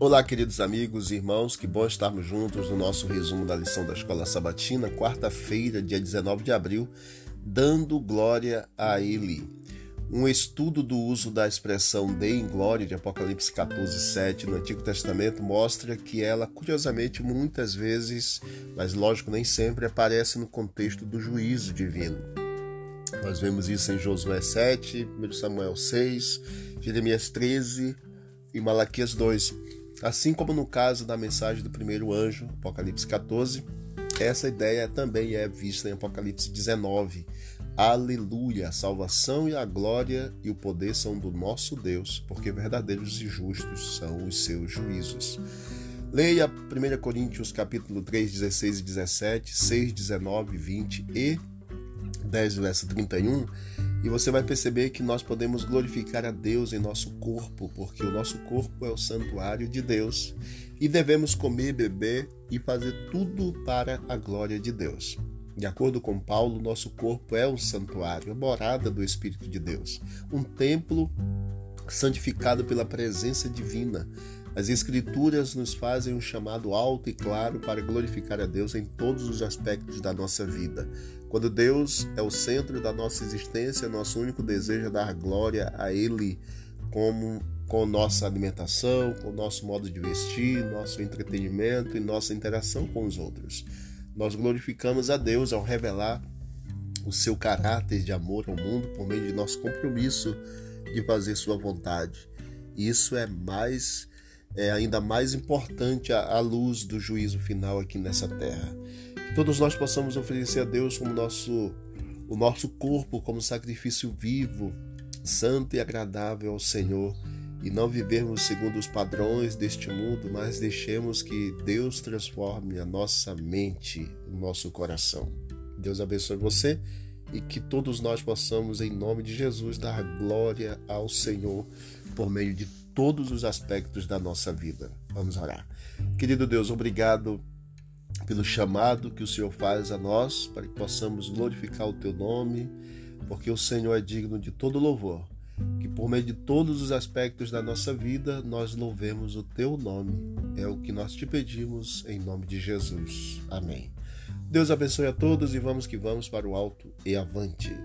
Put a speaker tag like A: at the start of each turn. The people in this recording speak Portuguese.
A: Olá, queridos amigos e irmãos, que bom estarmos juntos no nosso resumo da lição da Escola Sabatina, quarta-feira, dia 19 de abril, dando glória a Ele. Um estudo do uso da expressão deem glória de Apocalipse 14, 7 no Antigo Testamento mostra que ela, curiosamente, muitas vezes, mas lógico nem sempre, aparece no contexto do juízo divino. Nós vemos isso em Josué 7, 1 Samuel 6, Jeremias 13 e Malaquias 2. Assim como no caso da mensagem do primeiro anjo, Apocalipse 14, essa ideia também é vista em Apocalipse 19. Aleluia! A salvação e a glória e o poder são do nosso Deus, porque verdadeiros e justos são os seus juízos. Leia 1 Coríntios capítulo 3, 16 e 17, 6, 19, 20 e 10, verso 31, e você vai perceber que nós podemos glorificar a Deus em nosso corpo, porque o nosso corpo é o santuário de Deus, e devemos comer, beber e fazer tudo para a glória de Deus. De acordo com Paulo, nosso corpo é um santuário, a morada do Espírito de Deus, um templo santificado pela presença divina. As Escrituras nos fazem um chamado alto e claro para glorificar a Deus em todos os aspectos da nossa vida. Quando Deus é o centro da nossa existência, nosso único desejo é dar glória a Ele como com nossa alimentação, com nosso modo de vestir, nosso entretenimento e nossa interação com os outros. Nós glorificamos a Deus ao revelar o seu caráter de amor ao mundo por meio de nosso compromisso de fazer sua vontade. Isso é mais é ainda mais importante à luz do juízo final aqui nessa terra. Que todos nós possamos oferecer a Deus como nosso o nosso corpo como sacrifício vivo, santo e agradável ao Senhor e não vivermos segundo os padrões deste mundo, mas deixemos que Deus transforme a nossa mente, o nosso coração. Deus abençoe você e que todos nós possamos, em nome de Jesus, dar glória ao Senhor por meio de todos os aspectos da nossa vida. Vamos orar. Querido Deus, obrigado pelo chamado que o Senhor faz a nós para que possamos glorificar o teu nome, porque o Senhor é digno de todo louvor que por meio de todos os aspectos da nossa vida nós louvemos o teu nome. É o que nós te pedimos em nome de Jesus. Amém. Deus abençoe a todos e vamos que vamos para o alto e avante.